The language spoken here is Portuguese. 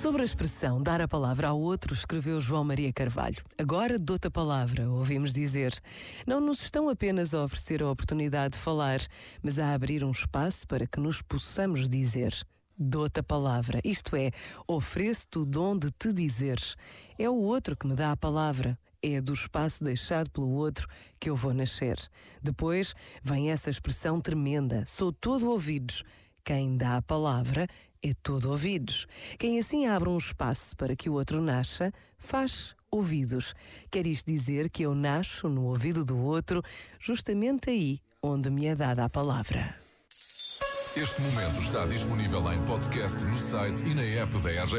Sobre a expressão dar a palavra ao outro, escreveu João Maria Carvalho. Agora dou-te a palavra, ouvimos dizer. Não nos estão apenas a oferecer a oportunidade de falar, mas a abrir um espaço para que nos possamos dizer. Dou-te a palavra, isto é, ofereço-te o dom de te dizeres. É o outro que me dá a palavra. É do espaço deixado pelo outro que eu vou nascer. Depois vem essa expressão tremenda: sou todo ouvidos. Quem dá a palavra é todo ouvidos. Quem assim abre um espaço para que o outro nasça, faz ouvidos. Quer isto dizer que eu nasço no ouvido do outro, justamente aí onde me é dada a palavra. Este momento está disponível em podcast no site e na app da RGF.